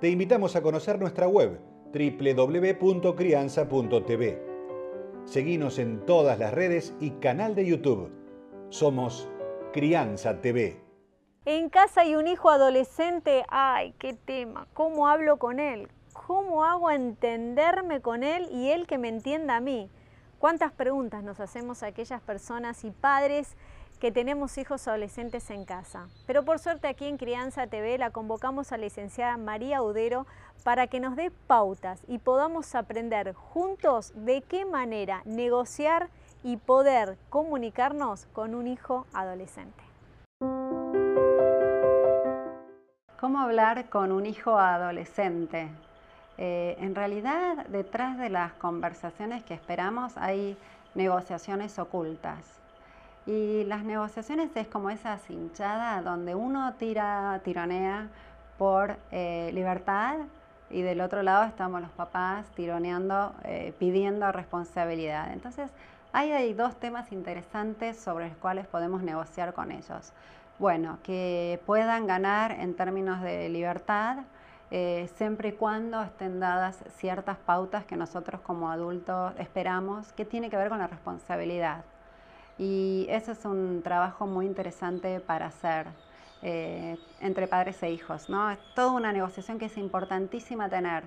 te invitamos a conocer nuestra web www.crianza.tv. Seguimos en todas las redes y canal de YouTube. Somos Crianza TV. En casa hay un hijo adolescente, ay, qué tema, ¿cómo hablo con él? ¿Cómo hago entenderme con él y él que me entienda a mí? ¿Cuántas preguntas nos hacemos a aquellas personas y padres que tenemos hijos adolescentes en casa. Pero por suerte aquí en Crianza TV la convocamos a la licenciada María Udero para que nos dé pautas y podamos aprender juntos de qué manera negociar y poder comunicarnos con un hijo adolescente. ¿Cómo hablar con un hijo adolescente? Eh, en realidad, detrás de las conversaciones que esperamos hay negociaciones ocultas. Y las negociaciones es como esa cinchada donde uno tira, tironea por eh, libertad y del otro lado estamos los papás tironeando, eh, pidiendo responsabilidad. Entonces, ahí hay dos temas interesantes sobre los cuales podemos negociar con ellos. Bueno, que puedan ganar en términos de libertad, eh, siempre y cuando estén dadas ciertas pautas que nosotros como adultos esperamos, que tiene que ver con la responsabilidad. Y eso es un trabajo muy interesante para hacer eh, entre padres e hijos. ¿no? Es toda una negociación que es importantísima tener.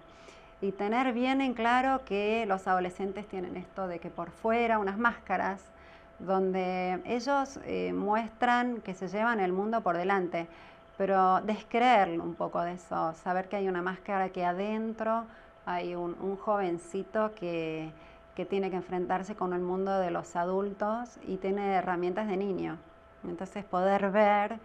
Y tener bien en claro que los adolescentes tienen esto de que por fuera, unas máscaras, donde ellos eh, muestran que se llevan el mundo por delante, pero descreer un poco de eso, saber que hay una máscara que adentro hay un jovencito que, que tiene que enfrentarse con el mundo de los adultos y tiene herramientas de niño. Entonces poder ver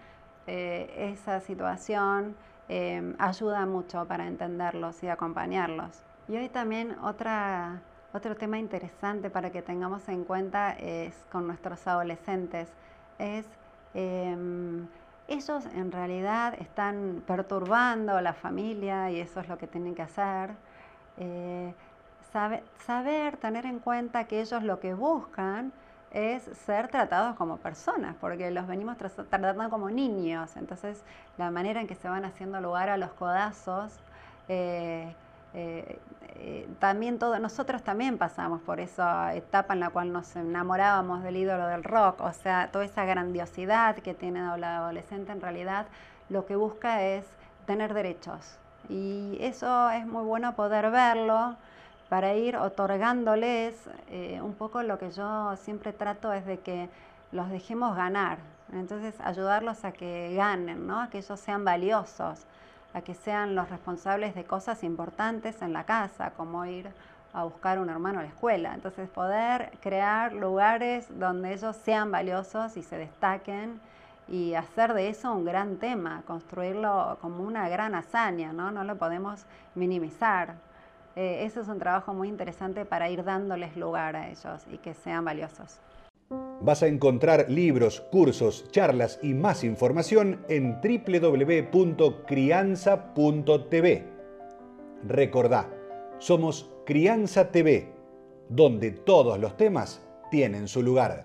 eh, esa situación eh, ayuda mucho para entenderlos y acompañarlos. Y hoy también otra, otro tema interesante para que tengamos en cuenta es con nuestros adolescentes, es em, ellos en realidad están perturbando a la familia y eso es lo que tienen que hacer. Eh, saber, tener en cuenta que ellos lo que buscan es ser tratados como personas, porque los venimos tratando como niños. Entonces, la manera en que se van haciendo lugar a los codazos, eh, eh, eh, también todo, nosotros también pasamos por esa etapa en la cual nos enamorábamos del ídolo del rock, o sea, toda esa grandiosidad que tiene la adolescente en realidad lo que busca es tener derechos. Y eso es muy bueno poder verlo para ir otorgándoles eh, un poco lo que yo siempre trato es de que los dejemos ganar. Entonces ayudarlos a que ganen, ¿no? a que ellos sean valiosos, a que sean los responsables de cosas importantes en la casa, como ir a buscar un hermano a la escuela. Entonces poder crear lugares donde ellos sean valiosos y se destaquen y hacer de eso un gran tema, construirlo como una gran hazaña, ¿no? No lo podemos minimizar. Eh, eso es un trabajo muy interesante para ir dándoles lugar a ellos y que sean valiosos. Vas a encontrar libros, cursos, charlas y más información en www.crianza.tv. Recordá, somos Crianza TV, donde todos los temas tienen su lugar.